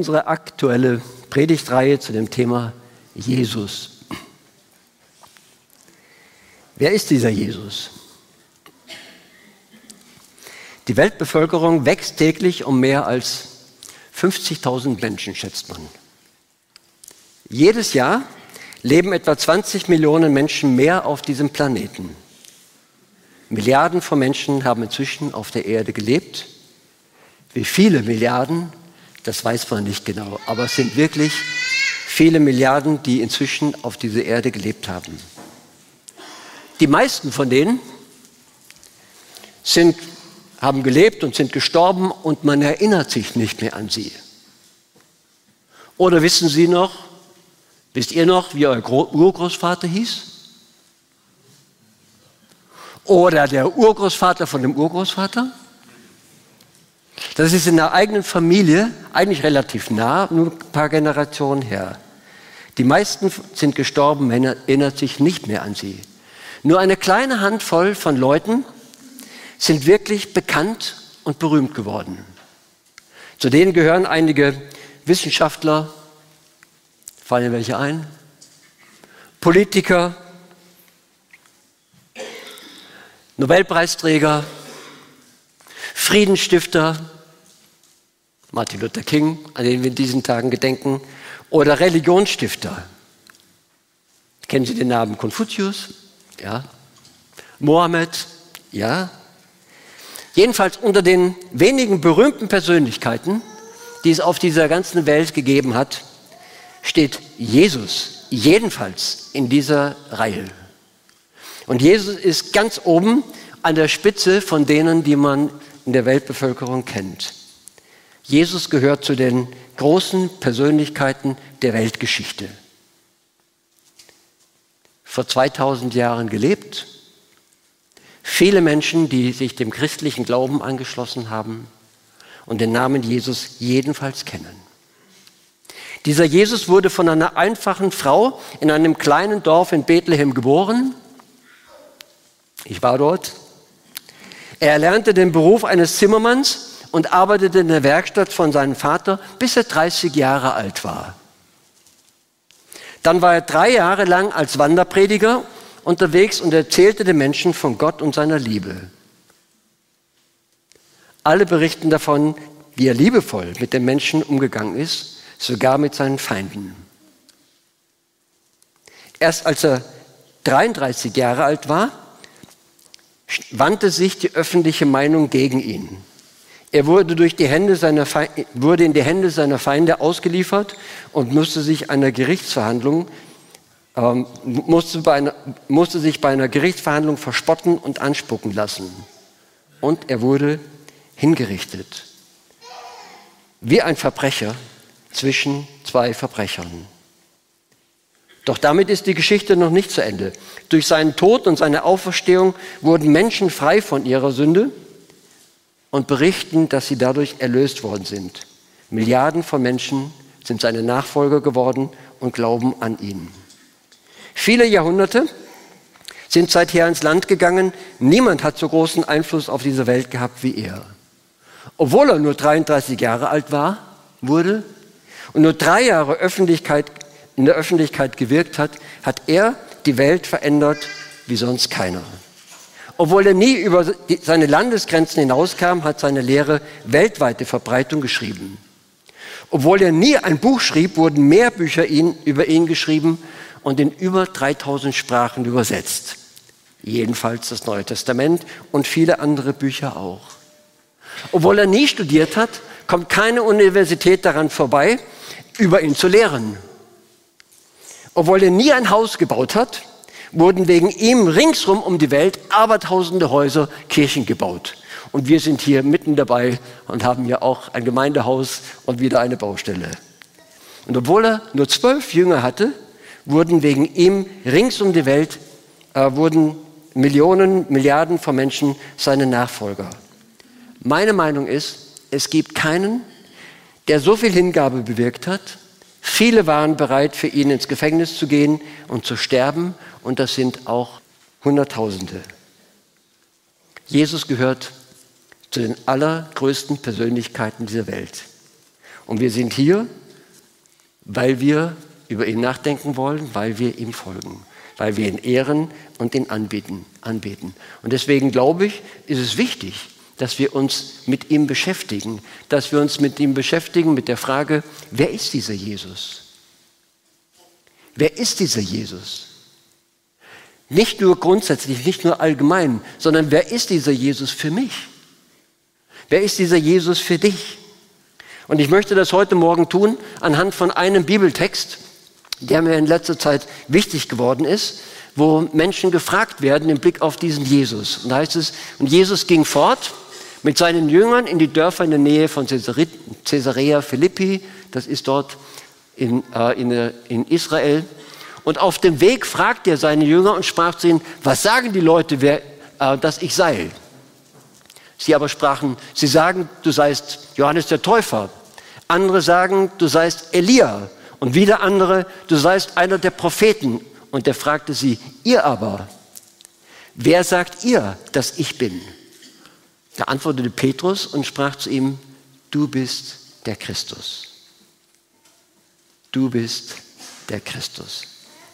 Unsere aktuelle Predigtreihe zu dem Thema Jesus. Wer ist dieser Jesus? Die Weltbevölkerung wächst täglich um mehr als 50.000 Menschen, schätzt man. Jedes Jahr leben etwa 20 Millionen Menschen mehr auf diesem Planeten. Milliarden von Menschen haben inzwischen auf der Erde gelebt. Wie viele Milliarden das weiß man nicht genau, aber es sind wirklich viele Milliarden, die inzwischen auf dieser Erde gelebt haben. Die meisten von denen sind, haben gelebt und sind gestorben und man erinnert sich nicht mehr an sie. Oder wissen Sie noch, wisst ihr noch, wie euer Urgroßvater hieß? Oder der Urgroßvater von dem Urgroßvater? Das ist in der eigenen Familie eigentlich relativ nah, nur ein paar Generationen her. Die meisten sind gestorben, man erinnert sich nicht mehr an sie. Nur eine kleine Handvoll von Leuten sind wirklich bekannt und berühmt geworden. Zu denen gehören einige Wissenschaftler, fallen welche ein? Politiker, Nobelpreisträger, Friedensstifter, Martin Luther King, an den wir in diesen Tagen gedenken, oder Religionsstifter. Kennen Sie den Namen Konfuzius? Ja. Mohammed? Ja. Jedenfalls unter den wenigen berühmten Persönlichkeiten, die es auf dieser ganzen Welt gegeben hat, steht Jesus jedenfalls in dieser Reihe. Und Jesus ist ganz oben an der Spitze von denen, die man in der Weltbevölkerung kennt. Jesus gehört zu den großen Persönlichkeiten der Weltgeschichte. Vor 2000 Jahren gelebt, viele Menschen, die sich dem christlichen Glauben angeschlossen haben und den Namen Jesus jedenfalls kennen. Dieser Jesus wurde von einer einfachen Frau in einem kleinen Dorf in Bethlehem geboren. Ich war dort. Er erlernte den Beruf eines Zimmermanns und arbeitete in der Werkstatt von seinem Vater, bis er 30 Jahre alt war. Dann war er drei Jahre lang als Wanderprediger unterwegs und erzählte den Menschen von Gott und seiner Liebe. Alle berichten davon, wie er liebevoll mit den Menschen umgegangen ist, sogar mit seinen Feinden. Erst als er 33 Jahre alt war, wandte sich die öffentliche Meinung gegen ihn. Er wurde, durch die Hände seiner Feinde, wurde in die Hände seiner Feinde ausgeliefert und musste sich einer Gerichtsverhandlung ähm, musste, einer, musste sich bei einer Gerichtsverhandlung verspotten und anspucken lassen. Und er wurde hingerichtet. Wie ein Verbrecher zwischen zwei Verbrechern. Doch damit ist die Geschichte noch nicht zu Ende. Durch seinen Tod und seine Auferstehung wurden Menschen frei von ihrer Sünde und berichten, dass sie dadurch erlöst worden sind. Milliarden von Menschen sind seine Nachfolger geworden und glauben an ihn. Viele Jahrhunderte sind seither ins Land gegangen. Niemand hat so großen Einfluss auf diese Welt gehabt wie er. Obwohl er nur 33 Jahre alt war, wurde und nur drei Jahre Öffentlichkeit, in der Öffentlichkeit gewirkt hat, hat er die Welt verändert wie sonst keiner. Obwohl er nie über seine Landesgrenzen hinauskam, hat seine Lehre weltweite Verbreitung geschrieben. Obwohl er nie ein Buch schrieb, wurden mehr Bücher ihn, über ihn geschrieben und in über 3000 Sprachen übersetzt. Jedenfalls das Neue Testament und viele andere Bücher auch. Obwohl er nie studiert hat, kommt keine Universität daran vorbei, über ihn zu lehren. Obwohl er nie ein Haus gebaut hat, wurden wegen ihm ringsrum um die Welt abertausende Häuser, Kirchen gebaut. Und wir sind hier mitten dabei und haben ja auch ein Gemeindehaus und wieder eine Baustelle. Und obwohl er nur zwölf Jünger hatte, wurden wegen ihm rings um die Welt äh, wurden Millionen, Milliarden von Menschen seine Nachfolger. Meine Meinung ist, es gibt keinen, der so viel Hingabe bewirkt hat. Viele waren bereit, für ihn ins Gefängnis zu gehen und zu sterben. Und das sind auch Hunderttausende. Jesus gehört zu den allergrößten Persönlichkeiten dieser Welt. Und wir sind hier, weil wir über ihn nachdenken wollen, weil wir ihm folgen, weil wir ihn ehren und ihn anbeten. anbeten. Und deswegen glaube ich, ist es wichtig, dass wir uns mit ihm beschäftigen, dass wir uns mit ihm beschäftigen mit der Frage, wer ist dieser Jesus? Wer ist dieser Jesus? Nicht nur grundsätzlich, nicht nur allgemein, sondern wer ist dieser Jesus für mich? Wer ist dieser Jesus für dich? Und ich möchte das heute Morgen tun anhand von einem Bibeltext, der mir in letzter Zeit wichtig geworden ist, wo Menschen gefragt werden im Blick auf diesen Jesus. Und da heißt es, und Jesus ging fort mit seinen Jüngern in die Dörfer in der Nähe von Caesarea Philippi, das ist dort in, äh, in, äh, in Israel. Und auf dem Weg fragte er seine Jünger und sprach zu ihnen, was sagen die Leute, wer, äh, dass ich sei? Sie aber sprachen, sie sagen, du seist Johannes der Täufer. Andere sagen, du seist Elia. Und wieder andere, du seist einer der Propheten. Und er fragte sie, ihr aber, wer sagt ihr, dass ich bin? Da antwortete Petrus und sprach zu ihm, du bist der Christus. Du bist der Christus.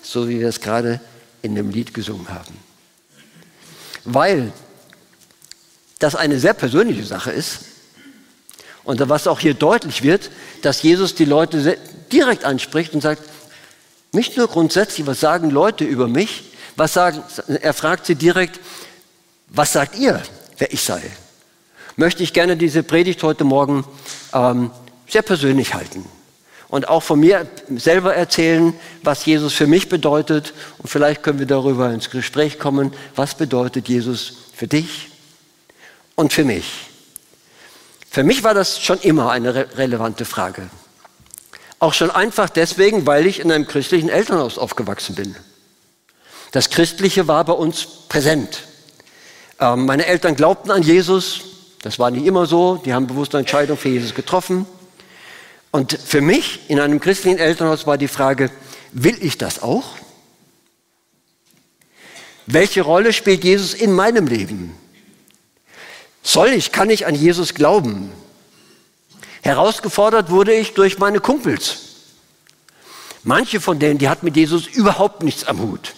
So wie wir es gerade in dem Lied gesungen haben. Weil das eine sehr persönliche Sache ist. Und was auch hier deutlich wird, dass Jesus die Leute direkt anspricht und sagt, nicht nur grundsätzlich, was sagen Leute über mich, was sagen, er fragt sie direkt, was sagt ihr, wer ich sei? Möchte ich gerne diese Predigt heute Morgen ähm, sehr persönlich halten und auch von mir selber erzählen, was Jesus für mich bedeutet. Und vielleicht können wir darüber ins Gespräch kommen, was bedeutet Jesus für dich und für mich. Für mich war das schon immer eine re relevante Frage. Auch schon einfach deswegen, weil ich in einem christlichen Elternhaus aufgewachsen bin. Das Christliche war bei uns präsent. Ähm, meine Eltern glaubten an Jesus. Das war nicht immer so. Die haben bewusste Entscheidungen für Jesus getroffen. Und für mich in einem christlichen Elternhaus war die Frage, will ich das auch? Welche Rolle spielt Jesus in meinem Leben? Soll ich, kann ich an Jesus glauben? Herausgefordert wurde ich durch meine Kumpels. Manche von denen, die hatten mit Jesus überhaupt nichts am Hut.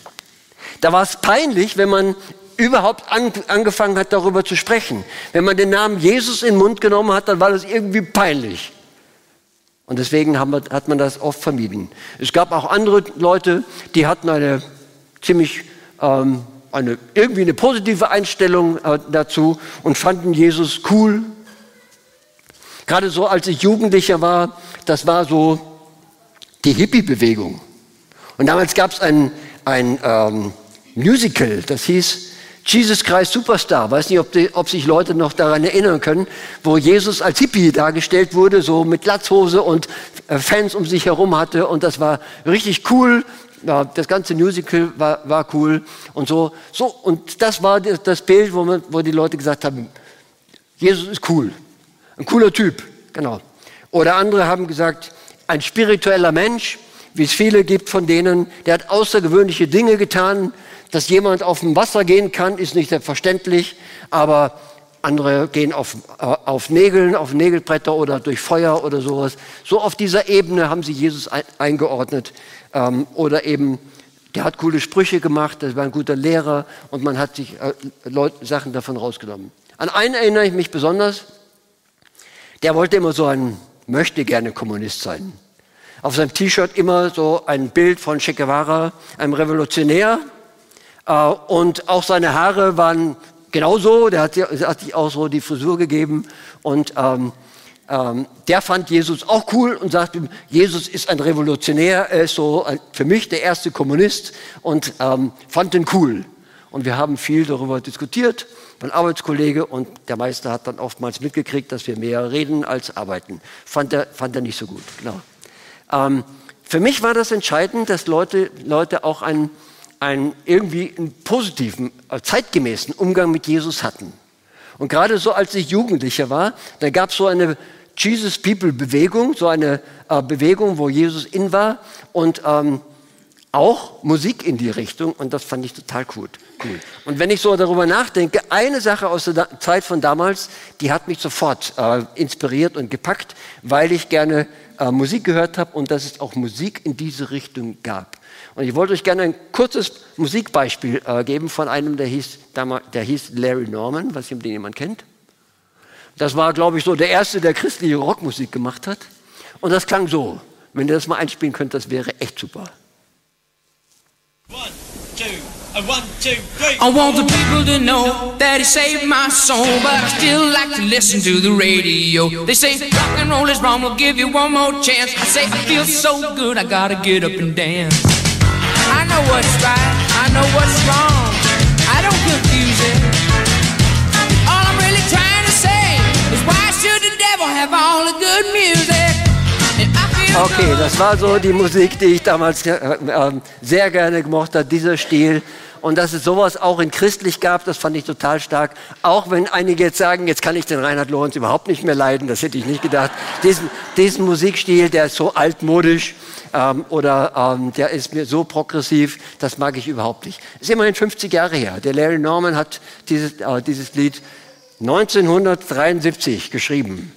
Da war es peinlich, wenn man überhaupt an, angefangen hat, darüber zu sprechen. Wenn man den Namen Jesus in den Mund genommen hat, dann war das irgendwie peinlich. Und deswegen wir, hat man das oft vermieden. Es gab auch andere Leute, die hatten eine ziemlich ähm, eine, irgendwie eine positive Einstellung äh, dazu und fanden Jesus cool. Gerade so, als ich Jugendlicher war, das war so die Hippie-Bewegung. Und damals gab es ein, ein ähm, Musical, das hieß Jesus Christ Superstar. Weiß nicht, ob, die, ob, sich Leute noch daran erinnern können, wo Jesus als Hippie dargestellt wurde, so mit Glatzhose und äh, Fans um sich herum hatte. Und das war richtig cool das ganze Musical war, war cool und so, so. Und das war das Bild, wo, man, wo die Leute gesagt haben, Jesus ist cool, ein cooler Typ, genau. Oder andere haben gesagt, ein spiritueller Mensch, wie es viele gibt von denen, der hat außergewöhnliche Dinge getan. Dass jemand auf dem Wasser gehen kann, ist nicht selbstverständlich, aber andere gehen auf, äh, auf Nägeln, auf Nägelbretter oder durch Feuer oder sowas. So auf dieser Ebene haben sie Jesus ein, eingeordnet. Ähm, oder eben, der hat coole Sprüche gemacht, das war ein guter Lehrer und man hat sich äh, Leute, Sachen davon rausgenommen. An einen erinnere ich mich besonders, der wollte immer so ein möchte gerne Kommunist sein. Auf seinem T-Shirt immer so ein Bild von Che Guevara, einem Revolutionär. Äh, und auch seine Haare waren genauso, der hat, sich auch so die Frisur gegeben. Und ähm, ähm, der fand Jesus auch cool und sagte, Jesus ist ein Revolutionär, er ist so ein, für mich der erste Kommunist und ähm, fand den cool. Und wir haben viel darüber diskutiert mein Arbeitskollege und der Meister hat dann oftmals mitgekriegt, dass wir mehr reden als arbeiten. Fand er, fand er nicht so gut, genau. Ähm, für mich war das entscheidend, dass Leute, Leute auch einen, einen irgendwie einen positiven, äh, zeitgemäßen Umgang mit Jesus hatten. Und gerade so, als ich Jugendlicher war, da gab es so eine Jesus People Bewegung, so eine äh, Bewegung, wo Jesus in war und ähm, auch Musik in die Richtung und das fand ich total gut. Cool. Und wenn ich so darüber nachdenke, eine Sache aus der Zeit von damals, die hat mich sofort äh, inspiriert und gepackt, weil ich gerne äh, Musik gehört habe und dass es auch Musik in diese Richtung gab. Und ich wollte euch gerne ein kurzes Musikbeispiel äh, geben von einem, der hieß, der hieß Larry Norman, was den jemand kennt. Das war, glaube ich, so der erste, der christliche Rockmusik gemacht hat. Und das klang so. Wenn ihr das mal einspielen könnt, das wäre echt super. One, two, one, two, three. I want the people to know that he saved my soul, but I still like to listen to the radio. They say rock and roll is wrong, we'll give you one more chance. I say I feel so good, I gotta get up and dance. I know what's right, I know what's wrong. I don't confuse it. Okay, das war so die Musik, die ich damals äh, äh, sehr gerne gemocht habe, dieser Stil. Und dass es sowas auch in christlich gab, das fand ich total stark. Auch wenn einige jetzt sagen, jetzt kann ich den Reinhard Lorenz überhaupt nicht mehr leiden, das hätte ich nicht gedacht. Diesen, diesen Musikstil, der ist so altmodisch ähm, oder ähm, der ist mir so progressiv, das mag ich überhaupt nicht. Ist immerhin 50 Jahre her. Der Larry Norman hat dieses, äh, dieses Lied 1973 geschrieben.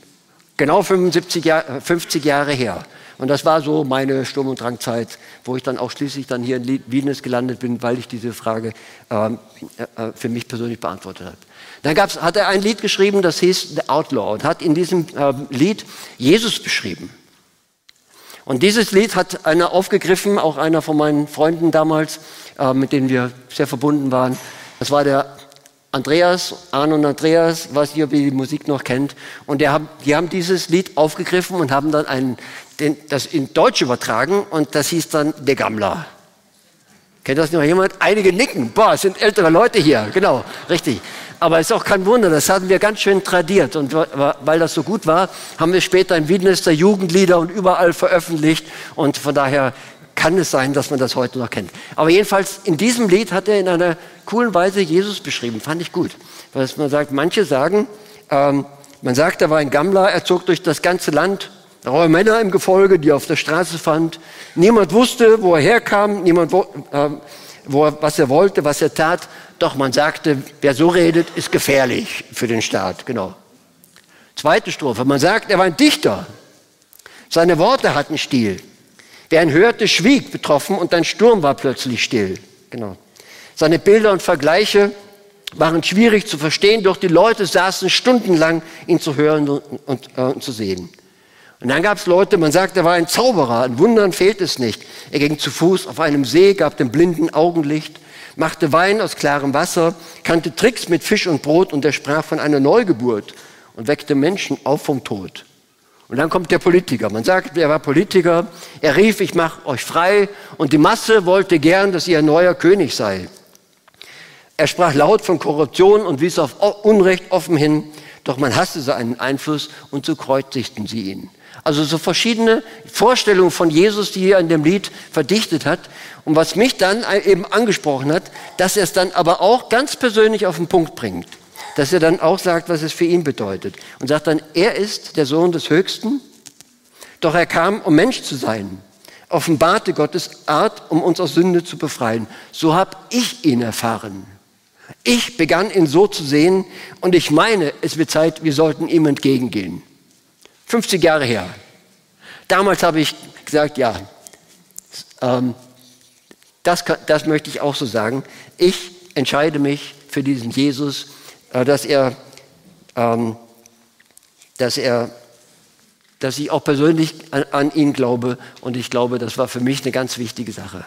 Genau 75 Jahr, 50 Jahre her. Und das war so meine Sturm- und Drangzeit, wo ich dann auch schließlich dann hier in Wienes gelandet bin, weil ich diese Frage ähm, äh, für mich persönlich beantwortet habe. Dann gab's, hat er ein Lied geschrieben, das hieß The Outlaw und hat in diesem äh, Lied Jesus beschrieben. Und dieses Lied hat einer aufgegriffen, auch einer von meinen Freunden damals, äh, mit denen wir sehr verbunden waren. Das war der Andreas, Arne und Andreas, weiß nicht, ob ihr die Musik noch kennt. Und die die haben dieses Lied aufgegriffen und haben dann einen, den, das in Deutsch übertragen und das hieß dann Der Gammler. Kennt das noch jemand? Einige nicken. Boah, es sind ältere Leute hier. Genau, richtig. Aber es ist auch kein Wunder, das hatten wir ganz schön tradiert. Und weil das so gut war, haben wir später im Wiedenester Jugendlieder und überall veröffentlicht. Und von daher kann es sein, dass man das heute noch kennt. Aber jedenfalls in diesem Lied hat er in einer coolen Weise Jesus beschrieben. Fand ich gut. Weil man sagt, manche sagen, ähm, man sagt, er war ein Gammler, er zog durch das ganze Land, raue Männer im Gefolge, die er auf der Straße fand. Niemand wusste, wo er herkam, niemand, wo, äh, wo er, was er wollte, was er tat. Doch man sagte, wer so redet, ist gefährlich für den Staat. Genau. Zweite Strophe. Man sagt, er war ein Dichter. Seine Worte hatten Stil. Wer ihn hörte, schwieg betroffen und ein Sturm war plötzlich still. Genau. Seine Bilder und Vergleiche waren schwierig zu verstehen, doch die Leute saßen stundenlang, ihn zu hören und, äh, und zu sehen. Und dann gab es Leute, man sagt, er war ein Zauberer, an Wundern fehlt es nicht. Er ging zu Fuß auf einem See, gab dem Blinden Augenlicht, machte Wein aus klarem Wasser, kannte Tricks mit Fisch und Brot und er sprach von einer Neugeburt und weckte Menschen auf vom Tod. Und dann kommt der Politiker. Man sagt, er war Politiker. Er rief, ich mache euch frei. Und die Masse wollte gern, dass ihr ein neuer König sei. Er sprach laut von Korruption und wies auf Unrecht offen hin. Doch man hasste seinen Einfluss und so kreuzigten sie ihn. Also so verschiedene Vorstellungen von Jesus, die er in dem Lied verdichtet hat. Und was mich dann eben angesprochen hat, dass er es dann aber auch ganz persönlich auf den Punkt bringt dass er dann auch sagt, was es für ihn bedeutet. Und sagt dann, er ist der Sohn des Höchsten, doch er kam, um Mensch zu sein, offenbarte Gottes Art, um uns aus Sünde zu befreien. So habe ich ihn erfahren. Ich begann ihn so zu sehen und ich meine, es wird Zeit, wir sollten ihm entgegengehen. 50 Jahre her. Damals habe ich gesagt, ja, ähm, das, das möchte ich auch so sagen. Ich entscheide mich für diesen Jesus, äh, dass er, ähm, dass er, dass ich auch persönlich an, an ihn glaube und ich glaube, das war für mich eine ganz wichtige Sache.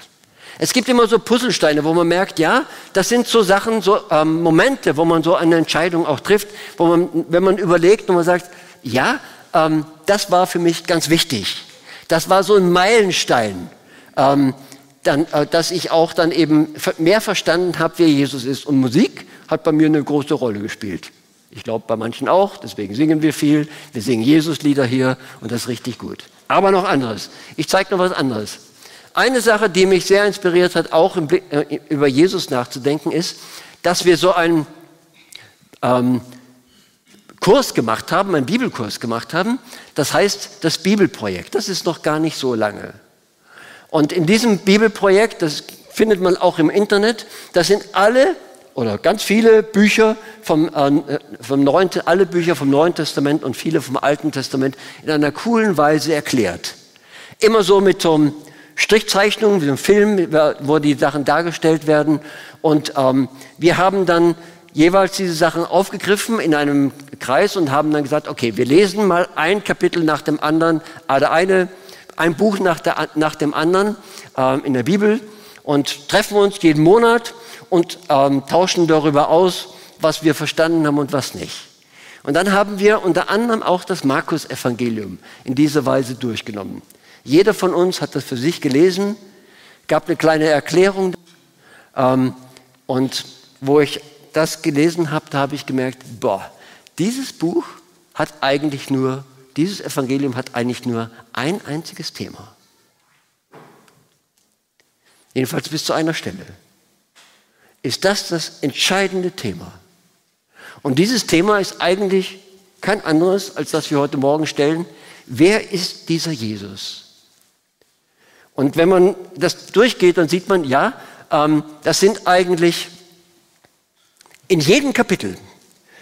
Es gibt immer so Puzzlesteine, wo man merkt, ja, das sind so Sachen, so ähm, Momente, wo man so eine Entscheidung auch trifft, wo man, wenn man überlegt und man sagt, ja, ähm, das war für mich ganz wichtig. Das war so ein Meilenstein. Ähm, dann, äh, dass ich auch dann eben mehr verstanden habe, wer Jesus ist. Und Musik hat bei mir eine große Rolle gespielt. Ich glaube bei manchen auch, deswegen singen wir viel. Wir singen Jesus-Lieder hier und das ist richtig gut. Aber noch anderes. Ich zeige noch was anderes. Eine Sache, die mich sehr inspiriert hat, auch Blick, äh, über Jesus nachzudenken, ist, dass wir so einen ähm, Kurs gemacht haben, einen Bibelkurs gemacht haben. Das heißt das Bibelprojekt. Das ist noch gar nicht so lange. Und in diesem Bibelprojekt, das findet man auch im Internet, das sind alle oder ganz viele Bücher vom, äh, vom Neuen, alle Bücher vom Neuen Testament und viele vom Alten Testament in einer coolen Weise erklärt. Immer so mit so einem Strichzeichnungen, wie einem Film, wo die Sachen dargestellt werden. Und ähm, wir haben dann jeweils diese Sachen aufgegriffen in einem Kreis und haben dann gesagt, okay, wir lesen mal ein Kapitel nach dem anderen, also eine, ein Buch nach, der, nach dem anderen ähm, in der Bibel und treffen uns jeden Monat und ähm, tauschen darüber aus, was wir verstanden haben und was nicht. Und dann haben wir unter anderem auch das Markus-Evangelium in dieser Weise durchgenommen. Jeder von uns hat das für sich gelesen, gab eine kleine Erklärung. Ähm, und wo ich das gelesen habe, da habe ich gemerkt, boah, dieses Buch hat eigentlich nur, dieses Evangelium hat eigentlich nur ein einziges Thema. Jedenfalls bis zu einer Stelle. Ist das das entscheidende Thema? Und dieses Thema ist eigentlich kein anderes, als das wir heute Morgen stellen. Wer ist dieser Jesus? Und wenn man das durchgeht, dann sieht man, ja, ähm, das sind eigentlich in jedem Kapitel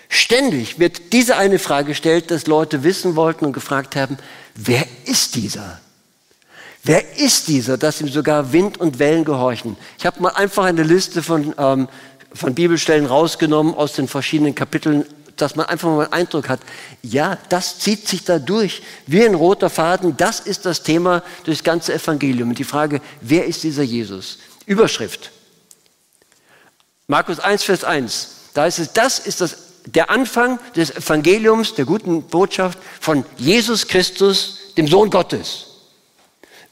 ständig wird diese eine Frage gestellt, dass Leute wissen wollten und gefragt haben, wer ist dieser? Wer ist dieser, dass ihm sogar Wind und Wellen gehorchen? Ich habe mal einfach eine Liste von, ähm, von Bibelstellen rausgenommen aus den verschiedenen Kapiteln dass man einfach mal einen Eindruck hat, ja, das zieht sich da durch wie ein roter Faden. Das ist das Thema durchs ganze Evangelium. Und die Frage, wer ist dieser Jesus? Überschrift. Markus 1, Vers 1. Da ist es, das ist das, der Anfang des Evangeliums, der guten Botschaft von Jesus Christus, dem Sohn Gottes.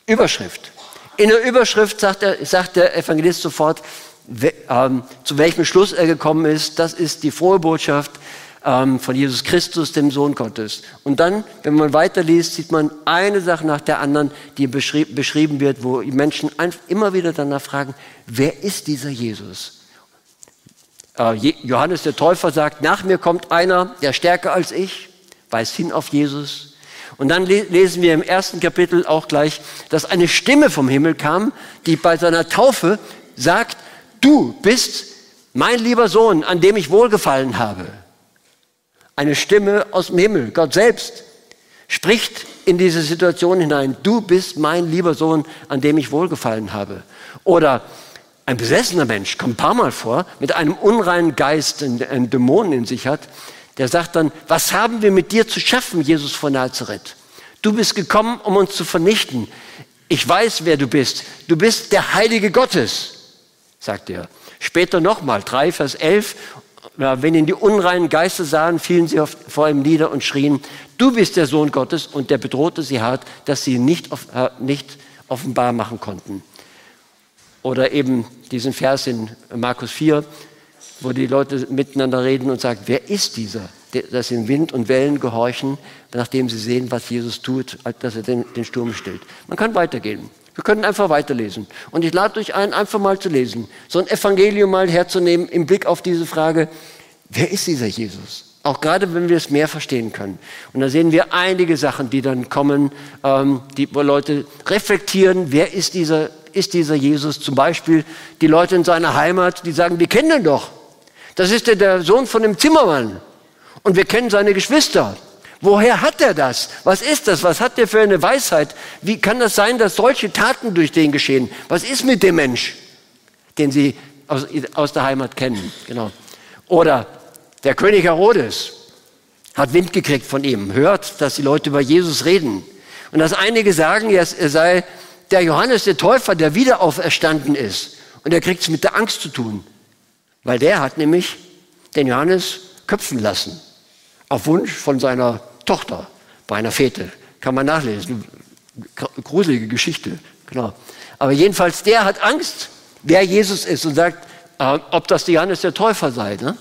Überschrift. In der Überschrift sagt der, sagt der Evangelist sofort, ähm, zu welchem Schluss er gekommen ist. Das ist die frohe Botschaft ähm, von Jesus Christus, dem Sohn Gottes. Und dann, wenn man weiterliest, sieht man eine Sache nach der anderen, die beschrieb, beschrieben wird, wo die Menschen immer wieder danach fragen, wer ist dieser Jesus? Äh, Johannes der Täufer sagt, nach mir kommt einer, der stärker als ich, weist hin auf Jesus. Und dann lesen wir im ersten Kapitel auch gleich, dass eine Stimme vom Himmel kam, die bei seiner Taufe sagt, du bist mein lieber Sohn, an dem ich wohlgefallen habe. Eine Stimme aus dem Himmel, Gott selbst, spricht in diese Situation hinein. Du bist mein lieber Sohn, an dem ich wohlgefallen habe. Oder ein besessener Mensch, kommt ein paar Mal vor, mit einem unreinen Geist, einen Dämonen in sich hat, der sagt dann, was haben wir mit dir zu schaffen, Jesus von Nazareth? Du bist gekommen, um uns zu vernichten. Ich weiß, wer du bist. Du bist der Heilige Gottes, sagt er. Später nochmal, 3 Vers 11, wenn ihn die unreinen Geister sahen, fielen sie vor ihm nieder und schrien, du bist der Sohn Gottes. Und der bedrohte sie hart, dass sie ihn nicht, äh, nicht offenbar machen konnten. Oder eben diesen Vers in Markus 4, wo die Leute miteinander reden und sagen, wer ist dieser, dass sie in Wind und Wellen gehorchen, nachdem sie sehen, was Jesus tut, dass er den, den Sturm stillt. Man kann weitergehen. Wir können einfach weiterlesen. Und ich lade euch ein, einfach mal zu lesen, so ein Evangelium mal herzunehmen im Blick auf diese Frage, wer ist dieser Jesus? Auch gerade, wenn wir es mehr verstehen können. Und da sehen wir einige Sachen, die dann kommen, ähm, die, wo Leute reflektieren, wer ist dieser, ist dieser Jesus? Zum Beispiel die Leute in seiner Heimat, die sagen, wir kennen ihn doch. Das ist der, der Sohn von dem Zimmermann. Und wir kennen seine Geschwister. Woher hat er das? Was ist das? Was hat er für eine Weisheit? Wie kann das sein, dass solche Taten durch den geschehen? Was ist mit dem Mensch, den Sie aus, aus der Heimat kennen? Genau. Oder der König Herodes hat Wind gekriegt von ihm, hört, dass die Leute über Jesus reden. Und dass einige sagen, er sei der Johannes der Täufer, der wieder auferstanden ist. Und er kriegt es mit der Angst zu tun. Weil der hat nämlich den Johannes köpfen lassen. Auf Wunsch von seiner Tochter bei einer Fete. Kann man nachlesen. Gruselige Geschichte. Genau. Aber jedenfalls, der hat Angst, wer Jesus ist und sagt, äh, ob das Johannes der Täufer sei. Ne?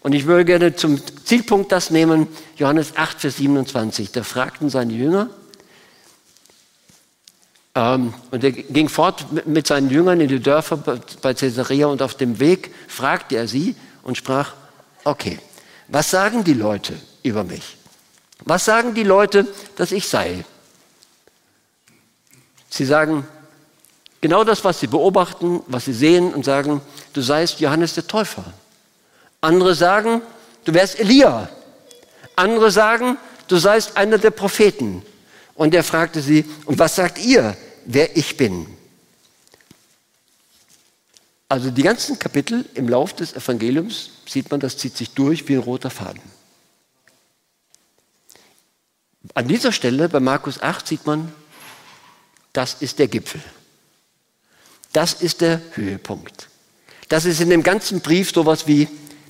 Und ich würde gerne zum Zielpunkt das nehmen, Johannes 8, Vers 27. Da fragten seine Jünger, und er ging fort mit seinen Jüngern in die Dörfer bei Caesarea und auf dem Weg fragte er sie und sprach, okay, was sagen die Leute über mich? Was sagen die Leute, dass ich sei? Sie sagen genau das, was sie beobachten, was sie sehen und sagen, du seist Johannes der Täufer. Andere sagen, du wärst Elia. Andere sagen, du seist einer der Propheten. Und er fragte sie, und was sagt ihr, wer ich bin? Also die ganzen Kapitel im Lauf des Evangeliums sieht man, das zieht sich durch wie ein roter Faden. An dieser Stelle bei Markus 8 sieht man, das ist der Gipfel. Das ist der Höhepunkt. Das ist in dem ganzen Brief sowas wie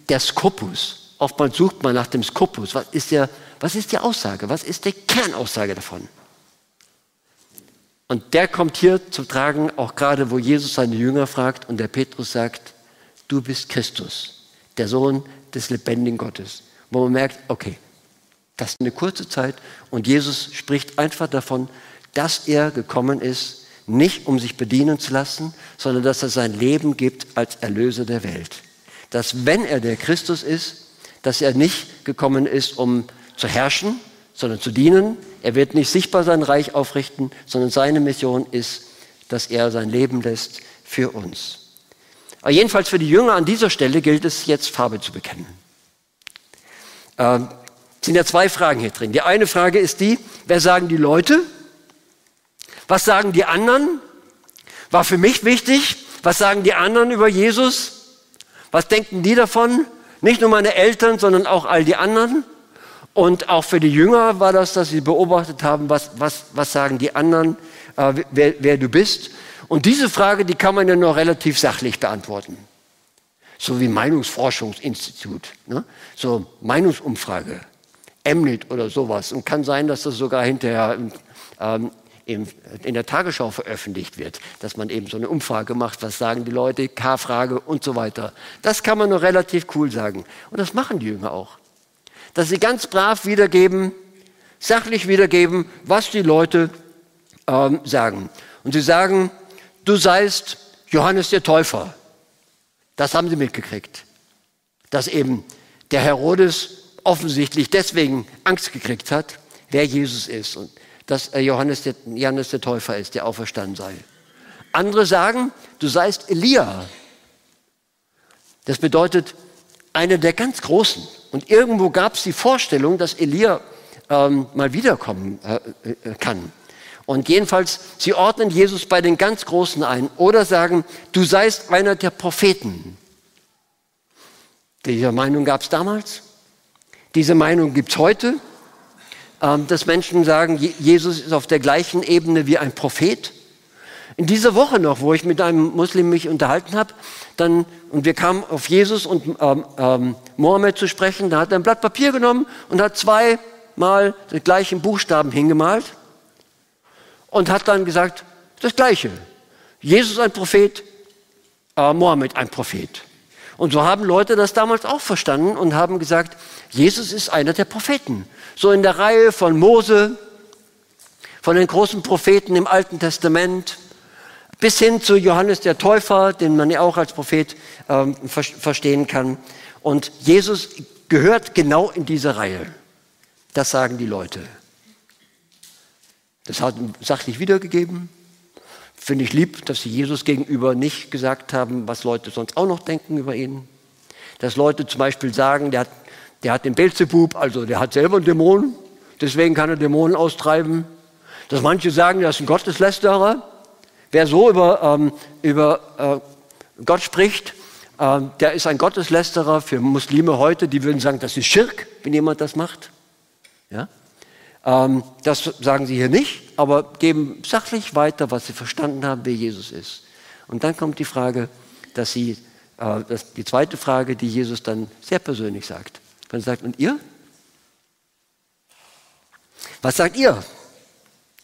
der Skopus. Oftmals sucht man nach dem Skopus. Was ist, der, was ist die Aussage? Was ist die Kernaussage davon? Und der kommt hier zum Tragen, auch gerade wo Jesus seine Jünger fragt und der Petrus sagt, du bist Christus, der Sohn des lebendigen Gottes. Wo man merkt, okay, das ist eine kurze Zeit und Jesus spricht einfach davon, dass er gekommen ist, nicht um sich bedienen zu lassen, sondern dass er sein Leben gibt als Erlöser der Welt. Dass wenn er der Christus ist, dass er nicht gekommen ist, um zu herrschen, sondern zu dienen. Er wird nicht sichtbar sein Reich aufrichten, sondern seine Mission ist, dass er sein Leben lässt für uns. Aber jedenfalls für die Jünger an dieser Stelle gilt es jetzt Farbe zu bekennen. Ähm, sind ja zwei Fragen hier drin. Die eine Frage ist die, wer sagen die Leute? Was sagen die anderen? War für mich wichtig. Was sagen die anderen über Jesus? Was denken die davon? Nicht nur meine Eltern, sondern auch all die anderen. Und auch für die Jünger war das, dass sie beobachtet haben, was, was, was sagen die anderen, äh, wer, wer du bist. Und diese Frage, die kann man ja noch relativ sachlich beantworten. So wie Meinungsforschungsinstitut, ne? so Meinungsumfrage, Emnit oder sowas. Und kann sein, dass das sogar hinterher ähm, in der Tagesschau veröffentlicht wird, dass man eben so eine Umfrage macht, was sagen die Leute, K-Frage und so weiter. Das kann man nur relativ cool sagen. Und das machen die Jünger auch. Dass sie ganz brav wiedergeben, sachlich wiedergeben, was die Leute ähm, sagen. Und sie sagen, du seist Johannes der Täufer. Das haben sie mitgekriegt. Dass eben der Herodes offensichtlich deswegen Angst gekriegt hat, wer Jesus ist. Und dass Johannes der, Johannes der Täufer ist, der auferstanden sei. Andere sagen, du seist Elia. Das bedeutet einer der ganz Großen. Und irgendwo gab es die Vorstellung, dass Elia ähm, mal wiederkommen äh, äh, kann. Und jedenfalls, sie ordnen Jesus bei den ganz Großen ein oder sagen, du seist einer der Propheten. Diese Meinung gab es damals. Diese Meinung gibt es heute. Ähm, dass Menschen sagen, Jesus ist auf der gleichen Ebene wie ein Prophet. In dieser Woche noch, wo ich mit einem Muslim mich unterhalten habe, dann, und wir kamen auf Jesus und ähm, ähm, Mohammed zu sprechen, da hat er ein Blatt Papier genommen und hat zweimal den gleichen Buchstaben hingemalt und hat dann gesagt, das Gleiche. Jesus ein Prophet, äh, Mohammed ein Prophet. Und so haben Leute das damals auch verstanden und haben gesagt, Jesus ist einer der Propheten. So in der Reihe von Mose, von den großen Propheten im Alten Testament, bis hin zu Johannes der Täufer, den man ja auch als Prophet ähm, ver verstehen kann. Und Jesus gehört genau in diese Reihe. Das sagen die Leute. Das hat sachlich wiedergegeben. Finde ich lieb, dass sie Jesus gegenüber nicht gesagt haben, was Leute sonst auch noch denken über ihn. Dass Leute zum Beispiel sagen, der hat, der hat den Belzebub, also der hat selber einen Dämon, deswegen kann er Dämonen austreiben. Dass manche sagen, er ist ein Gotteslästerer. Wer so über, ähm, über äh, Gott spricht, äh, der ist ein Gotteslästerer für Muslime heute. Die würden sagen, das ist Schirk, wenn jemand das macht. Ja? Ähm, das sagen sie hier nicht, aber geben sachlich weiter, was sie verstanden haben, wer Jesus ist. Und dann kommt die Frage, dass sie, äh, dass die zweite Frage, die Jesus dann sehr persönlich sagt. Er sagt, und ihr? Was sagt ihr,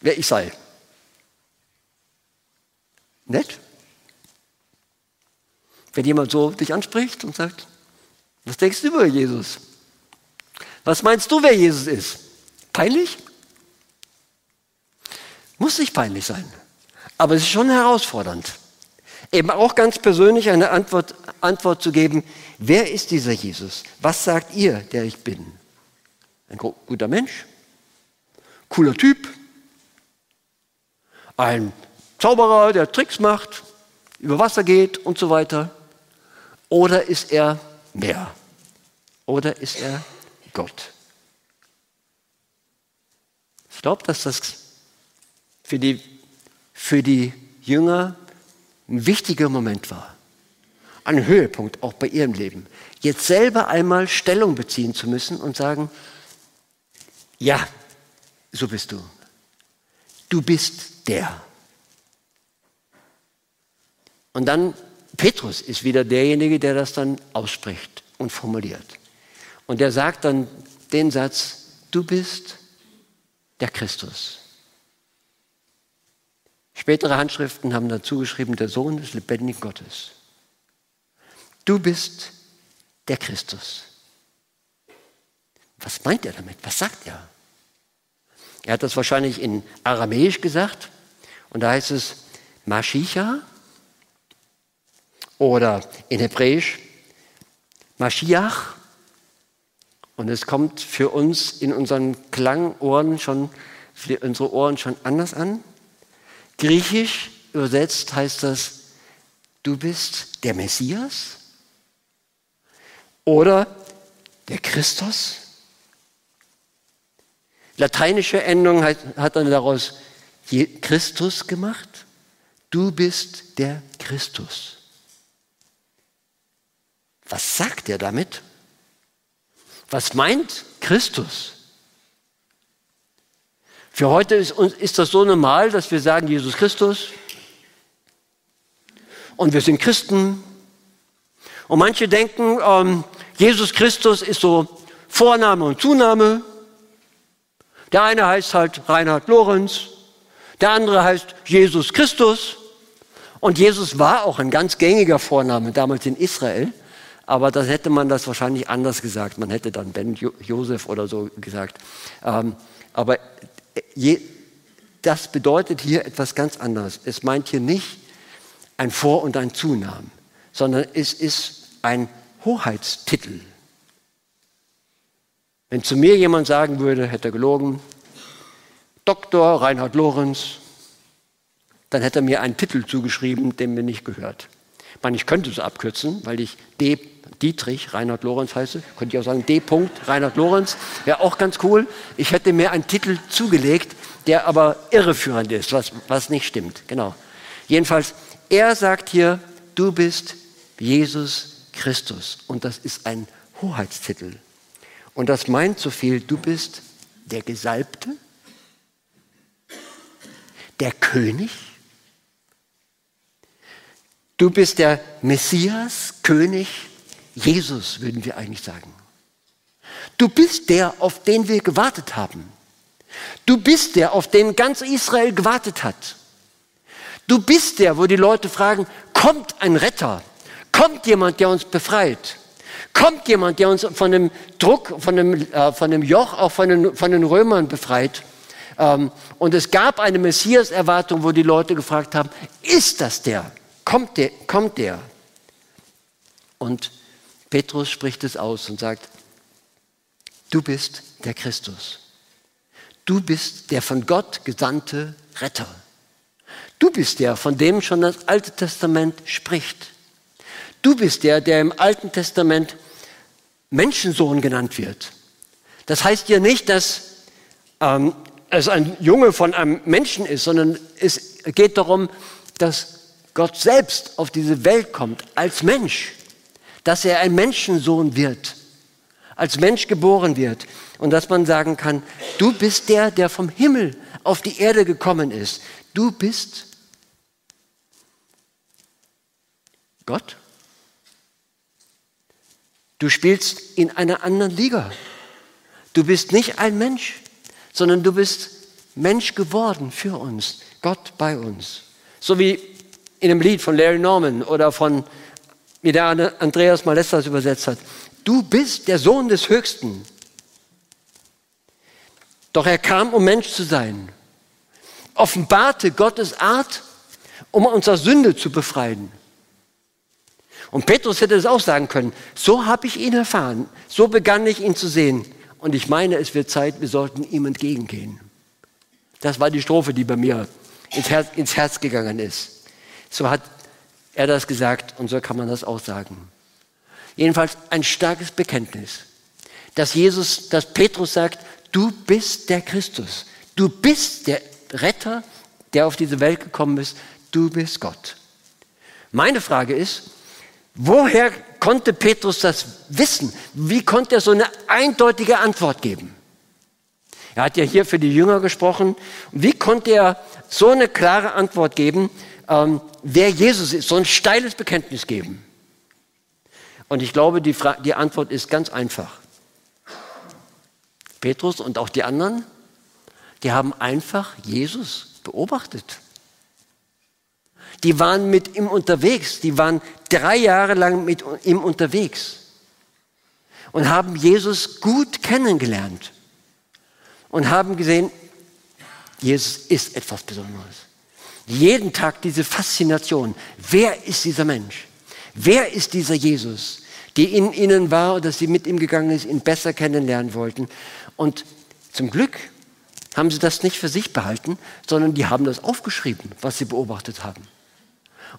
wer ich sei? Nett? Wenn jemand so dich anspricht und sagt, was denkst du über Jesus? Was meinst du, wer Jesus ist? Peinlich? Muss nicht peinlich sein. Aber es ist schon herausfordernd. Eben auch ganz persönlich eine Antwort, Antwort zu geben, wer ist dieser Jesus? Was sagt ihr, der ich bin? Ein guter Mensch? Cooler Typ? Ein Zauberer, der Tricks macht, über Wasser geht und so weiter? Oder ist er mehr? Oder ist er Gott? Ich glaube, dass das für die, für die Jünger ein wichtiger Moment war. Ein Höhepunkt auch bei ihrem Leben. Jetzt selber einmal Stellung beziehen zu müssen und sagen, ja, so bist du. Du bist der. Und dann, Petrus ist wieder derjenige, der das dann ausspricht und formuliert. Und der sagt dann den Satz, du bist der Christus. Spätere Handschriften haben dazu geschrieben, der Sohn des lebendigen Gottes. Du bist der Christus. Was meint er damit? Was sagt er? Er hat das wahrscheinlich in Aramäisch gesagt und da heißt es Mashiach oder in Hebräisch Mashiach und es kommt für uns in unseren Klangohren schon, für unsere Ohren schon anders an. Griechisch übersetzt heißt das, du bist der Messias oder der Christus. Lateinische Endung hat, hat dann daraus Christus gemacht. Du bist der Christus. Was sagt er damit? Was meint Christus? Für heute ist, ist das so normal, dass wir sagen Jesus Christus und wir sind Christen. Und manche denken, ähm, Jesus Christus ist so Vorname und Zunahme. Der eine heißt halt Reinhard Lorenz, der andere heißt Jesus Christus. Und Jesus war auch ein ganz gängiger Vorname damals in Israel. Aber das hätte man das wahrscheinlich anders gesagt. Man hätte dann Ben Josef oder so gesagt. Ähm, aber je, das bedeutet hier etwas ganz anderes. Es meint hier nicht ein Vor- und ein Zunamen, sondern es ist ein Hoheitstitel. Wenn zu mir jemand sagen würde, hätte er gelogen, Dr. Reinhard Lorenz, dann hätte er mir einen Titel zugeschrieben, dem mir nicht gehört. Ich meine, ich könnte es abkürzen, weil ich D. Dietrich Reinhard Lorenz heiße. Könnte ich auch sagen D. Reinhard Lorenz. Wäre auch ganz cool. Ich hätte mir einen Titel zugelegt, der aber irreführend ist, was, was nicht stimmt. Genau. Jedenfalls, er sagt hier, du bist Jesus Christus. Und das ist ein Hoheitstitel. Und das meint so viel, du bist der Gesalbte, der König, du bist der Messias, König, Jesus würden wir eigentlich sagen. Du bist der, auf den wir gewartet haben. Du bist der, auf den ganz Israel gewartet hat. Du bist der, wo die Leute fragen, kommt ein Retter, kommt jemand, der uns befreit. Kommt jemand, der uns von dem Druck, von dem, äh, von dem Joch, auch von den, von den Römern befreit? Ähm, und es gab eine Messias-Erwartung, wo die Leute gefragt haben, ist das der? Kommt der? Kommt der? Und Petrus spricht es aus und sagt, du bist der Christus. Du bist der von Gott gesandte Retter. Du bist der, von dem schon das Alte Testament spricht. Du bist der, der im Alten Testament Menschensohn genannt wird. Das heißt ja nicht, dass ähm, es ein Junge von einem Menschen ist, sondern es geht darum, dass Gott selbst auf diese Welt kommt als Mensch, dass er ein Menschensohn wird, als Mensch geboren wird und dass man sagen kann, du bist der, der vom Himmel auf die Erde gekommen ist. Du bist Gott. Du spielst in einer anderen Liga. Du bist nicht ein Mensch, sondern du bist Mensch geworden für uns, Gott bei uns. So wie in einem Lied von Larry Norman oder von, wie der Andreas Malestas übersetzt hat. Du bist der Sohn des Höchsten. Doch er kam, um Mensch zu sein, offenbarte Gottes Art, um unserer Sünde zu befreien. Und Petrus hätte es auch sagen können, so habe ich ihn erfahren, so begann ich ihn zu sehen. Und ich meine, es wird Zeit, wir sollten ihm entgegengehen. Das war die Strophe, die bei mir ins Herz, ins Herz gegangen ist. So hat er das gesagt und so kann man das auch sagen. Jedenfalls ein starkes Bekenntnis, dass Jesus, dass Petrus sagt, du bist der Christus. Du bist der Retter, der auf diese Welt gekommen ist. Du bist Gott. Meine Frage ist, woher konnte Petrus das wissen? Wie konnte er so eine eindeutige Antwort geben? Er hat ja hier für die Jünger gesprochen. Wie konnte er so eine klare Antwort geben, ähm, wer Jesus ist, so ein steiles Bekenntnis geben? Und ich glaube, die, Fra die Antwort ist ganz einfach. Petrus und auch die anderen, die haben einfach Jesus beobachtet. Die waren mit ihm unterwegs, die waren drei Jahre lang mit ihm unterwegs und haben Jesus gut kennengelernt und haben gesehen, Jesus ist etwas Besonderes. Jeden Tag diese Faszination. Wer ist dieser Mensch? Wer ist dieser Jesus, die in ihnen war dass sie mit ihm gegangen ist, ihn besser kennenlernen wollten? Und zum Glück haben sie das nicht für sich behalten, sondern die haben das aufgeschrieben, was sie beobachtet haben.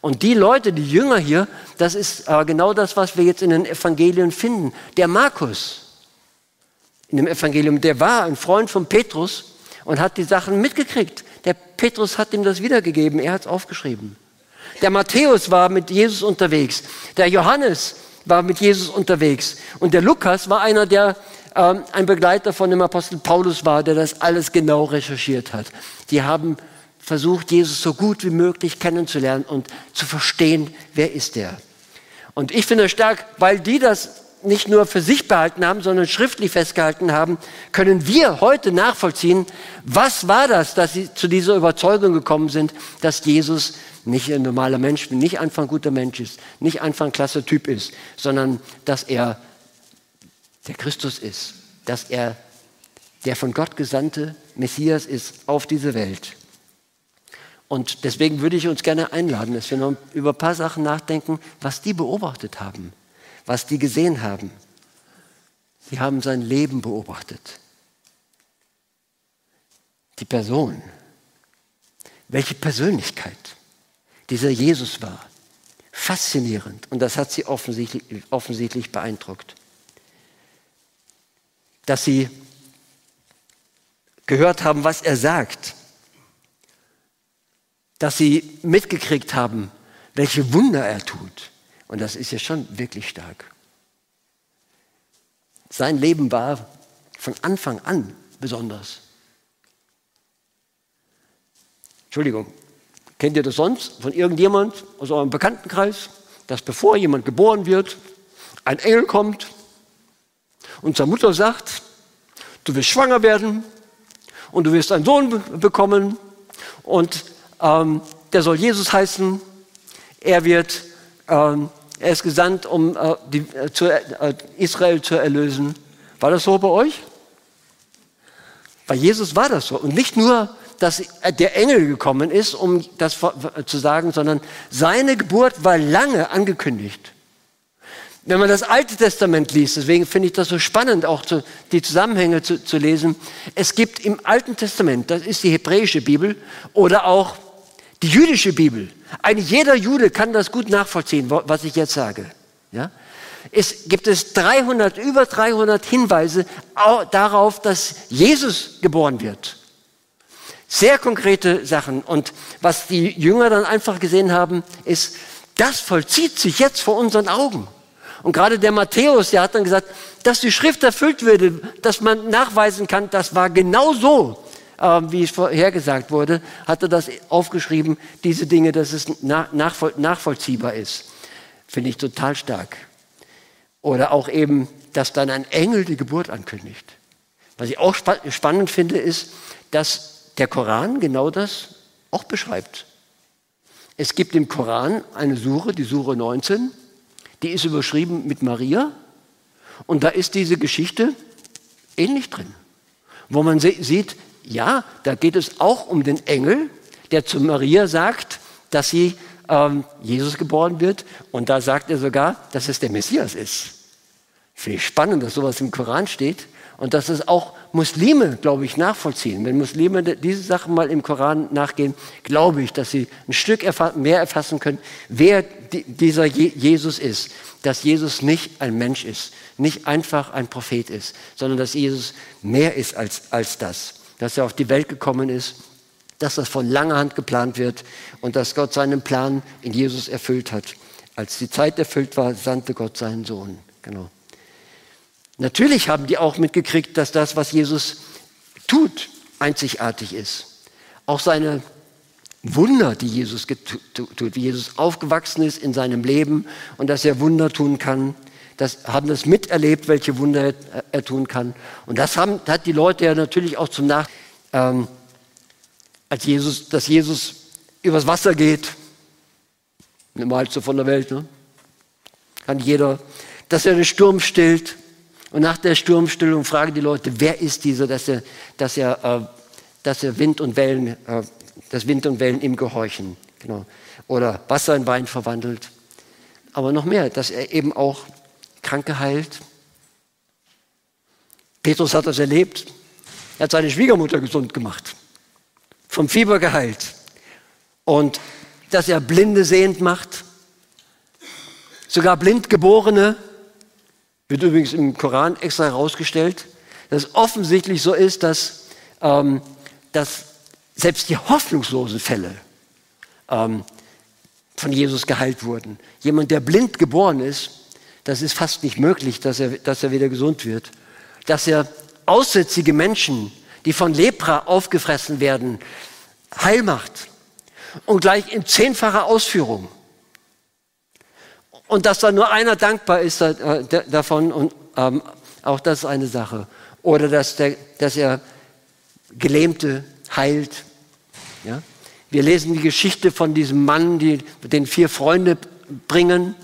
Und die Leute, die Jünger hier, das ist äh, genau das, was wir jetzt in den Evangelien finden. Der Markus in dem Evangelium, der war ein Freund von Petrus und hat die Sachen mitgekriegt. Der Petrus hat ihm das wiedergegeben, er hat es aufgeschrieben. Der Matthäus war mit Jesus unterwegs. Der Johannes war mit Jesus unterwegs. Und der Lukas war einer, der ähm, ein Begleiter von dem Apostel Paulus war, der das alles genau recherchiert hat. Die haben versucht, Jesus so gut wie möglich kennenzulernen und zu verstehen, wer ist er. Und ich finde stark, weil die das nicht nur für sich behalten haben, sondern schriftlich festgehalten haben, können wir heute nachvollziehen, was war das, dass sie zu dieser Überzeugung gekommen sind, dass Jesus nicht ein normaler Mensch, nicht einfach ein guter Mensch ist, nicht einfach ein klasse Typ ist, sondern dass er der Christus ist, dass er der von Gott gesandte Messias ist auf diese Welt. Und deswegen würde ich uns gerne einladen, dass wir noch über ein paar Sachen nachdenken, was die beobachtet haben, was die gesehen haben. Sie haben sein Leben beobachtet. Die Person, welche Persönlichkeit dieser Jesus war. Faszinierend. Und das hat sie offensichtlich, offensichtlich beeindruckt dass sie gehört haben, was er sagt, dass sie mitgekriegt haben, welche Wunder er tut. Und das ist ja schon wirklich stark. Sein Leben war von Anfang an besonders. Entschuldigung, kennt ihr das sonst von irgendjemand aus eurem Bekanntenkreis, dass bevor jemand geboren wird, ein Engel kommt und zur Mutter sagt, du wirst schwanger werden und du wirst einen Sohn bekommen und ähm, der soll Jesus heißen. Er wird, ähm, er ist gesandt, um äh, äh, äh, Israel zu erlösen. War das so bei euch? Bei Jesus war das so. Und nicht nur, dass der Engel gekommen ist, um das zu sagen, sondern seine Geburt war lange angekündigt. Wenn man das Alte Testament liest, deswegen finde ich das so spannend, auch zu, die Zusammenhänge zu, zu lesen. Es gibt im Alten Testament, das ist die hebräische Bibel oder auch die jüdische Bibel. Ein jeder Jude kann das gut nachvollziehen, was ich jetzt sage. Ja? Es gibt es 300, über 300 Hinweise darauf, dass Jesus geboren wird. Sehr konkrete Sachen. Und was die Jünger dann einfach gesehen haben, ist, das vollzieht sich jetzt vor unseren Augen. Und gerade der Matthäus, der hat dann gesagt, dass die Schrift erfüllt würde, dass man nachweisen kann, das war genau so, äh, wie es vorhergesagt wurde, hat er das aufgeschrieben, diese Dinge, dass es nachvoll nachvollziehbar ist. Finde ich total stark. Oder auch eben, dass dann ein Engel die Geburt ankündigt. Was ich auch spa spannend finde, ist, dass der Koran genau das auch beschreibt. Es gibt im Koran eine Sure, die Sure 19, die ist überschrieben mit Maria. Und da ist diese Geschichte ähnlich drin, wo man sieht, ja, da geht es auch um den Engel, der zu Maria sagt, dass sie ähm, Jesus geboren wird. Und da sagt er sogar, dass es der Messias ist. Finde ich spannend, dass sowas im Koran steht und dass es auch Muslime, glaube ich, nachvollziehen. Wenn Muslime diese Sachen mal im Koran nachgehen, glaube ich, dass sie ein Stück mehr erfassen können, wer dieser Jesus ist. Dass Jesus nicht ein Mensch ist, nicht einfach ein Prophet ist, sondern dass Jesus mehr ist als, als das. Dass er auf die Welt gekommen ist, dass das von langer Hand geplant wird und dass Gott seinen Plan in Jesus erfüllt hat. Als die Zeit erfüllt war, sandte Gott seinen Sohn. Genau. Natürlich haben die auch mitgekriegt, dass das, was Jesus tut, einzigartig ist. Auch seine Wunder, die Jesus tut, wie Jesus aufgewachsen ist in seinem Leben und dass er Wunder tun kann, das haben das miterlebt, welche Wunder er, tun kann. Und das haben, hat die Leute ja natürlich auch zum Nach, ähm, als Jesus, dass Jesus übers Wasser geht, normalste von der Welt, ne? kann jeder, dass er den Sturm stillt, und nach der Sturmstillung fragen die Leute, wer ist dieser, dass er, dass er, äh, dass er Wind und Wellen, äh, dass Wind und Wellen ihm gehorchen. Genau. Oder Wasser in Wein verwandelt. Aber noch mehr, dass er eben auch Kranke heilt. Petrus hat das erlebt. Er hat seine Schwiegermutter gesund gemacht, vom Fieber geheilt. Und dass er Blinde sehend macht, sogar Blindgeborene wird übrigens im Koran extra herausgestellt, dass es offensichtlich so ist, dass, ähm, dass selbst die hoffnungslosen Fälle ähm, von Jesus geheilt wurden. Jemand, der blind geboren ist, das ist fast nicht möglich, dass er, dass er wieder gesund wird. Dass er aussätzige Menschen, die von Lepra aufgefressen werden, heil macht. Und gleich in zehnfacher Ausführung. Und dass da nur einer dankbar ist äh, davon, und ähm, auch das ist eine Sache. Oder dass, der, dass er Gelähmte heilt. Ja? Wir lesen die Geschichte von diesem Mann, die den vier Freunde bringen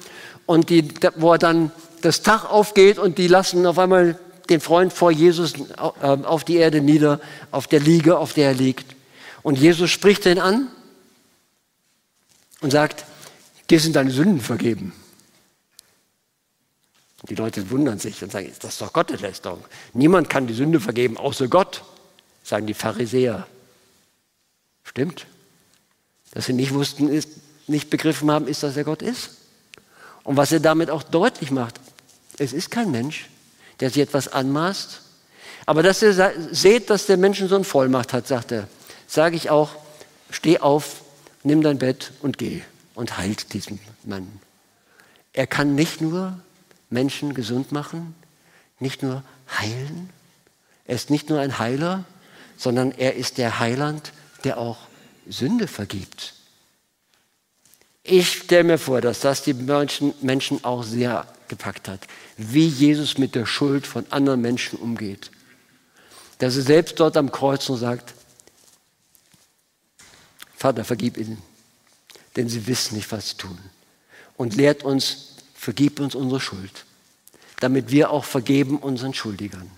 und die, wo er dann das Tag aufgeht und die lassen auf einmal den Freund vor Jesus äh, auf die Erde nieder, auf der Liege, auf der er liegt. Und Jesus spricht ihn an und sagt, dir sind deine Sünden vergeben. Die Leute wundern sich und sagen, das ist doch Gotteslästerung. Niemand kann die Sünde vergeben, außer Gott, sagen die Pharisäer. Stimmt. Dass sie nicht wussten, nicht begriffen haben, ist, dass er Gott ist. Und was er damit auch deutlich macht, es ist kein Mensch, der sich etwas anmaßt. Aber dass ihr seht, dass der Menschensohn Vollmacht hat, sagt er, sage ich auch, steh auf, nimm dein Bett und geh und heilt diesen Mann. Er kann nicht nur Menschen gesund machen, nicht nur heilen. Er ist nicht nur ein Heiler, sondern er ist der Heiland, der auch Sünde vergibt. Ich stelle mir vor, dass das die Menschen auch sehr gepackt hat, wie Jesus mit der Schuld von anderen Menschen umgeht. Dass er selbst dort am Kreuz und sagt, Vater, vergib ihnen, denn sie wissen nicht, was sie tun. Und lehrt uns vergib uns unsere Schuld, damit wir auch vergeben unseren Schuldigern.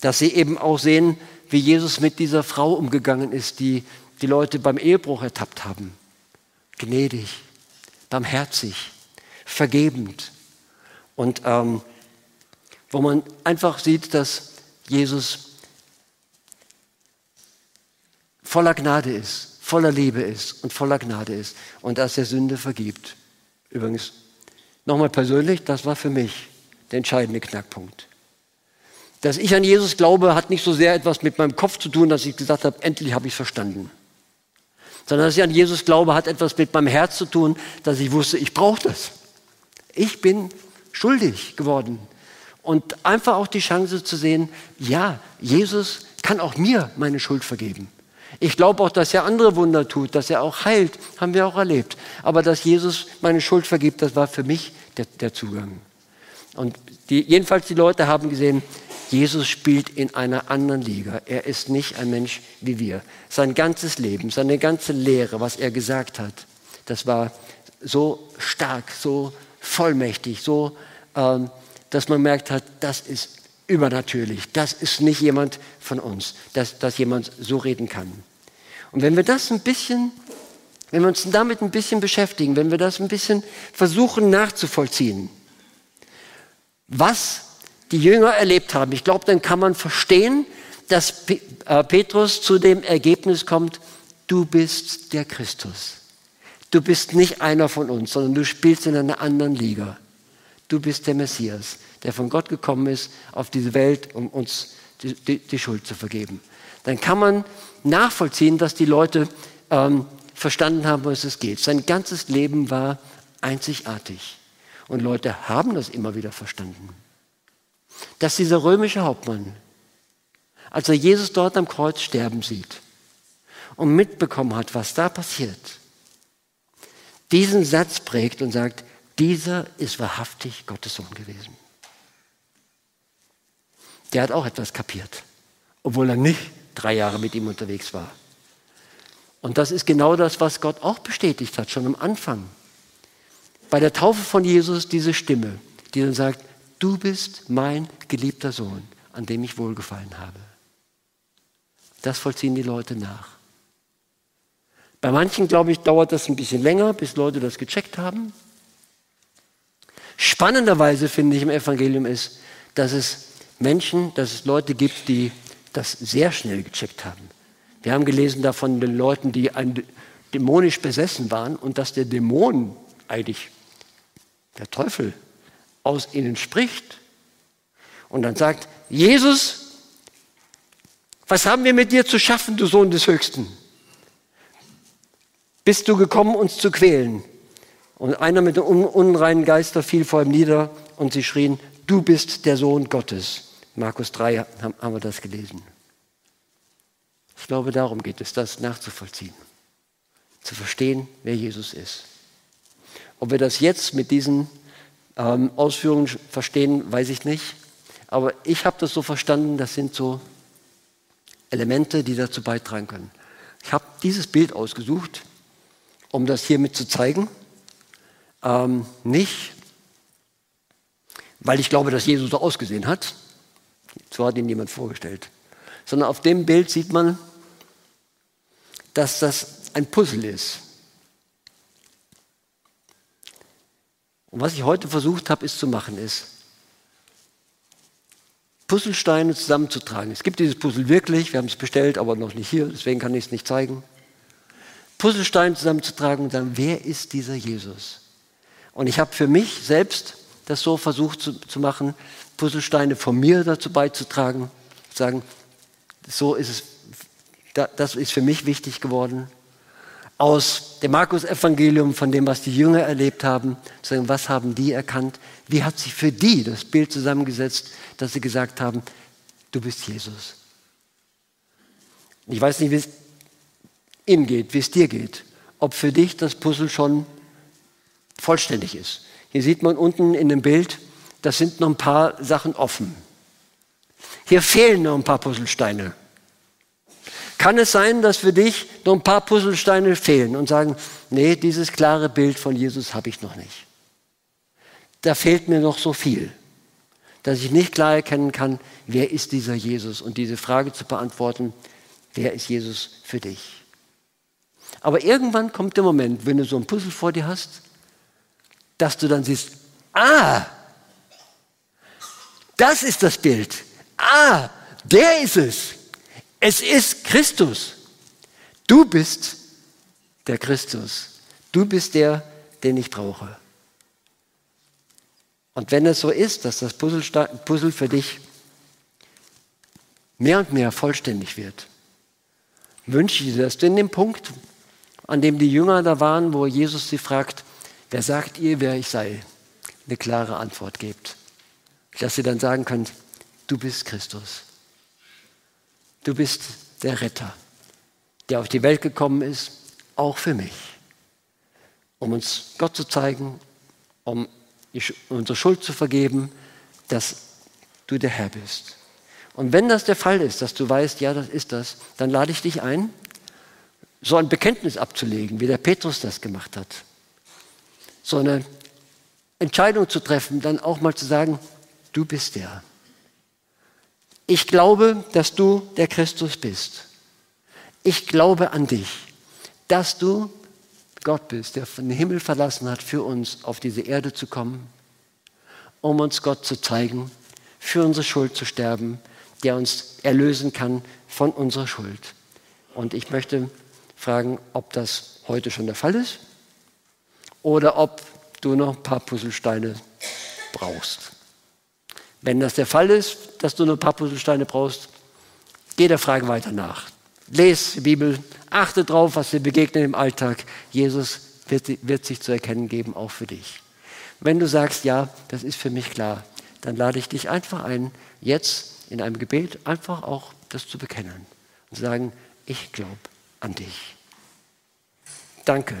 Dass sie eben auch sehen, wie Jesus mit dieser Frau umgegangen ist, die die Leute beim Ehebruch ertappt haben. Gnädig, barmherzig, vergebend. Und ähm, wo man einfach sieht, dass Jesus voller Gnade ist, voller Liebe ist und voller Gnade ist und dass er Sünde vergibt. Übrigens, Nochmal persönlich, das war für mich der entscheidende Knackpunkt. Dass ich an Jesus glaube, hat nicht so sehr etwas mit meinem Kopf zu tun, dass ich gesagt habe, endlich habe ich es verstanden. Sondern dass ich an Jesus glaube, hat etwas mit meinem Herz zu tun, dass ich wusste, ich brauche das. Ich bin schuldig geworden. Und einfach auch die Chance zu sehen, ja, Jesus kann auch mir meine Schuld vergeben. Ich glaube auch, dass er andere Wunder tut, dass er auch heilt, haben wir auch erlebt. Aber dass Jesus meine Schuld vergibt, das war für mich der, der Zugang. Und die, jedenfalls die Leute haben gesehen, Jesus spielt in einer anderen Liga. Er ist nicht ein Mensch wie wir. Sein ganzes Leben, seine ganze Lehre, was er gesagt hat, das war so stark, so vollmächtig, so, ähm, dass man merkt hat, das ist übernatürlich. Das ist nicht jemand von uns, dass, dass jemand so reden kann. Und wenn wir das ein bisschen, wenn wir uns damit ein bisschen beschäftigen, wenn wir das ein bisschen versuchen nachzuvollziehen, was die Jünger erlebt haben. Ich glaube, dann kann man verstehen, dass äh, Petrus zu dem Ergebnis kommt, du bist der Christus. Du bist nicht einer von uns, sondern du spielst in einer anderen Liga. Du bist der Messias, der von Gott gekommen ist auf diese Welt, um uns die, die, die Schuld zu vergeben. Dann kann man nachvollziehen, dass die Leute ähm, verstanden haben, was es geht. Sein ganzes Leben war einzigartig. Und Leute haben das immer wieder verstanden dass dieser römische Hauptmann, als er Jesus dort am Kreuz sterben sieht und mitbekommen hat, was da passiert, diesen Satz prägt und sagt, dieser ist wahrhaftig Gottes Sohn gewesen. Der hat auch etwas kapiert, obwohl er nicht drei Jahre mit ihm unterwegs war. Und das ist genau das, was Gott auch bestätigt hat, schon am Anfang. Bei der Taufe von Jesus diese Stimme, die dann sagt, du bist mein geliebter Sohn, an dem ich wohlgefallen habe. Das vollziehen die Leute nach. Bei manchen, glaube ich, dauert das ein bisschen länger, bis Leute das gecheckt haben. Spannenderweise finde ich im Evangelium ist, dass es Menschen, dass es Leute gibt, die das sehr schnell gecheckt haben. Wir haben gelesen davon den Leuten, die dämonisch besessen waren und dass der Dämon eigentlich der Teufel aus ihnen spricht und dann sagt, Jesus, was haben wir mit dir zu schaffen, du Sohn des Höchsten? Bist du gekommen, uns zu quälen? Und einer mit dem unreinen Geister fiel vor ihm nieder und sie schrien, du bist der Sohn Gottes. Markus 3 haben wir das gelesen. Ich glaube, darum geht es, das nachzuvollziehen, zu verstehen, wer Jesus ist. Ob wir das jetzt mit diesen ähm, Ausführungen verstehen, weiß ich nicht. Aber ich habe das so verstanden, das sind so Elemente, die dazu beitragen können. Ich habe dieses Bild ausgesucht, um das hiermit zu zeigen. Ähm, nicht, weil ich glaube, dass Jesus so ausgesehen hat. So hat ihn jemand vorgestellt. Sondern auf dem Bild sieht man, dass das ein Puzzle ist. Und was ich heute versucht habe, ist zu machen, ist, Puzzlesteine zusammenzutragen. Es gibt dieses Puzzle wirklich, wir haben es bestellt, aber noch nicht hier, deswegen kann ich es nicht zeigen. Puzzlesteine zusammenzutragen und dann, wer ist dieser Jesus? Und ich habe für mich selbst das so versucht zu, zu machen, Puzzlesteine von mir dazu beizutragen, zu sagen, so ist es, das ist für mich wichtig geworden aus dem Markus-Evangelium, von dem, was die Jünger erlebt haben, zu sagen, was haben die erkannt? Wie hat sich für die das Bild zusammengesetzt, dass sie gesagt haben, du bist Jesus? Ich weiß nicht, wie es Ihnen geht, wie es dir geht, ob für dich das Puzzle schon vollständig ist. Hier sieht man unten in dem Bild, da sind noch ein paar Sachen offen. Hier fehlen noch ein paar Puzzlesteine. Kann es sein, dass für dich noch ein paar Puzzlesteine fehlen und sagen, nee, dieses klare Bild von Jesus habe ich noch nicht. Da fehlt mir noch so viel, dass ich nicht klar erkennen kann, wer ist dieser Jesus und diese Frage zu beantworten, wer ist Jesus für dich? Aber irgendwann kommt der Moment, wenn du so ein Puzzle vor dir hast, dass du dann siehst, ah, das ist das Bild. Ah, der ist es. Es ist Christus. Du bist der Christus. Du bist der, den ich brauche. Und wenn es so ist, dass das Puzzle für dich mehr und mehr vollständig wird, wünsche ich dir, dass du in dem Punkt, an dem die Jünger da waren, wo Jesus sie fragt, wer sagt ihr, wer ich sei, eine klare Antwort gebt. Dass sie dann sagen könnt, du bist Christus. Du bist der Retter, der auf die Welt gekommen ist, auch für mich, um uns Gott zu zeigen, um unsere Schuld zu vergeben, dass du der Herr bist. Und wenn das der Fall ist, dass du weißt, ja, das ist das, dann lade ich dich ein, so ein Bekenntnis abzulegen, wie der Petrus das gemacht hat. So eine Entscheidung zu treffen, dann auch mal zu sagen, du bist der. Ich glaube, dass du der Christus bist. Ich glaube an dich, dass du Gott bist, der dem Himmel verlassen hat, für uns auf diese Erde zu kommen, um uns Gott zu zeigen, für unsere Schuld zu sterben, der uns erlösen kann von unserer Schuld. Und ich möchte fragen, ob das heute schon der Fall ist oder ob du noch ein paar Puzzlesteine brauchst. Wenn das der Fall ist, dass du noch ein paar Puzzlesteine brauchst, geh der Frage weiter nach. Lese die Bibel, achte darauf, was dir begegnet im Alltag. Jesus wird, wird sich zu erkennen geben, auch für dich. Wenn du sagst, ja, das ist für mich klar, dann lade ich dich einfach ein, jetzt in einem Gebet einfach auch das zu bekennen und sagen, ich glaube an dich. Danke,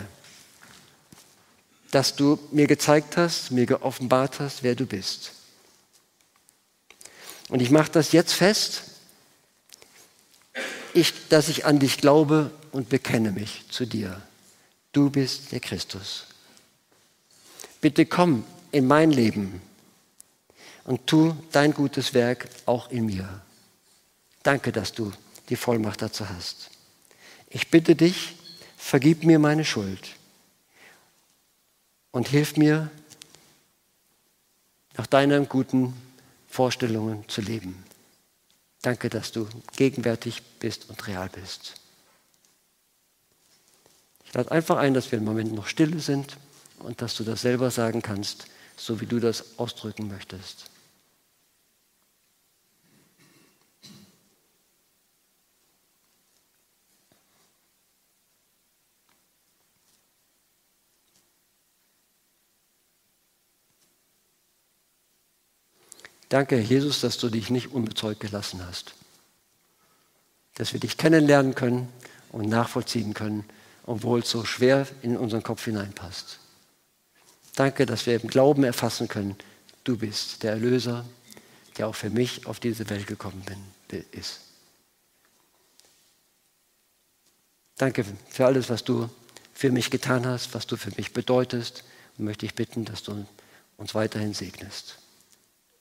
dass du mir gezeigt hast, mir geoffenbart hast, wer du bist. Und ich mache das jetzt fest, ich, dass ich an dich glaube und bekenne mich zu dir. Du bist der Christus. Bitte komm in mein Leben und tu dein gutes Werk auch in mir. Danke, dass du die Vollmacht dazu hast. Ich bitte dich, vergib mir meine Schuld und hilf mir, nach deinen guten Vorstellungen zu leben. Danke, dass du gegenwärtig bist und real bist. Ich lade einfach ein, dass wir im Moment noch stille sind und dass du das selber sagen kannst, so wie du das ausdrücken möchtest. Danke, Jesus, dass du dich nicht unbezeugt gelassen hast. Dass wir dich kennenlernen können und nachvollziehen können, obwohl es so schwer in unseren Kopf hineinpasst. Danke, dass wir im Glauben erfassen können, du bist der Erlöser, der auch für mich auf diese Welt gekommen bin, ist. Danke für alles, was du für mich getan hast, was du für mich bedeutest. Und möchte ich bitten, dass du uns weiterhin segnest.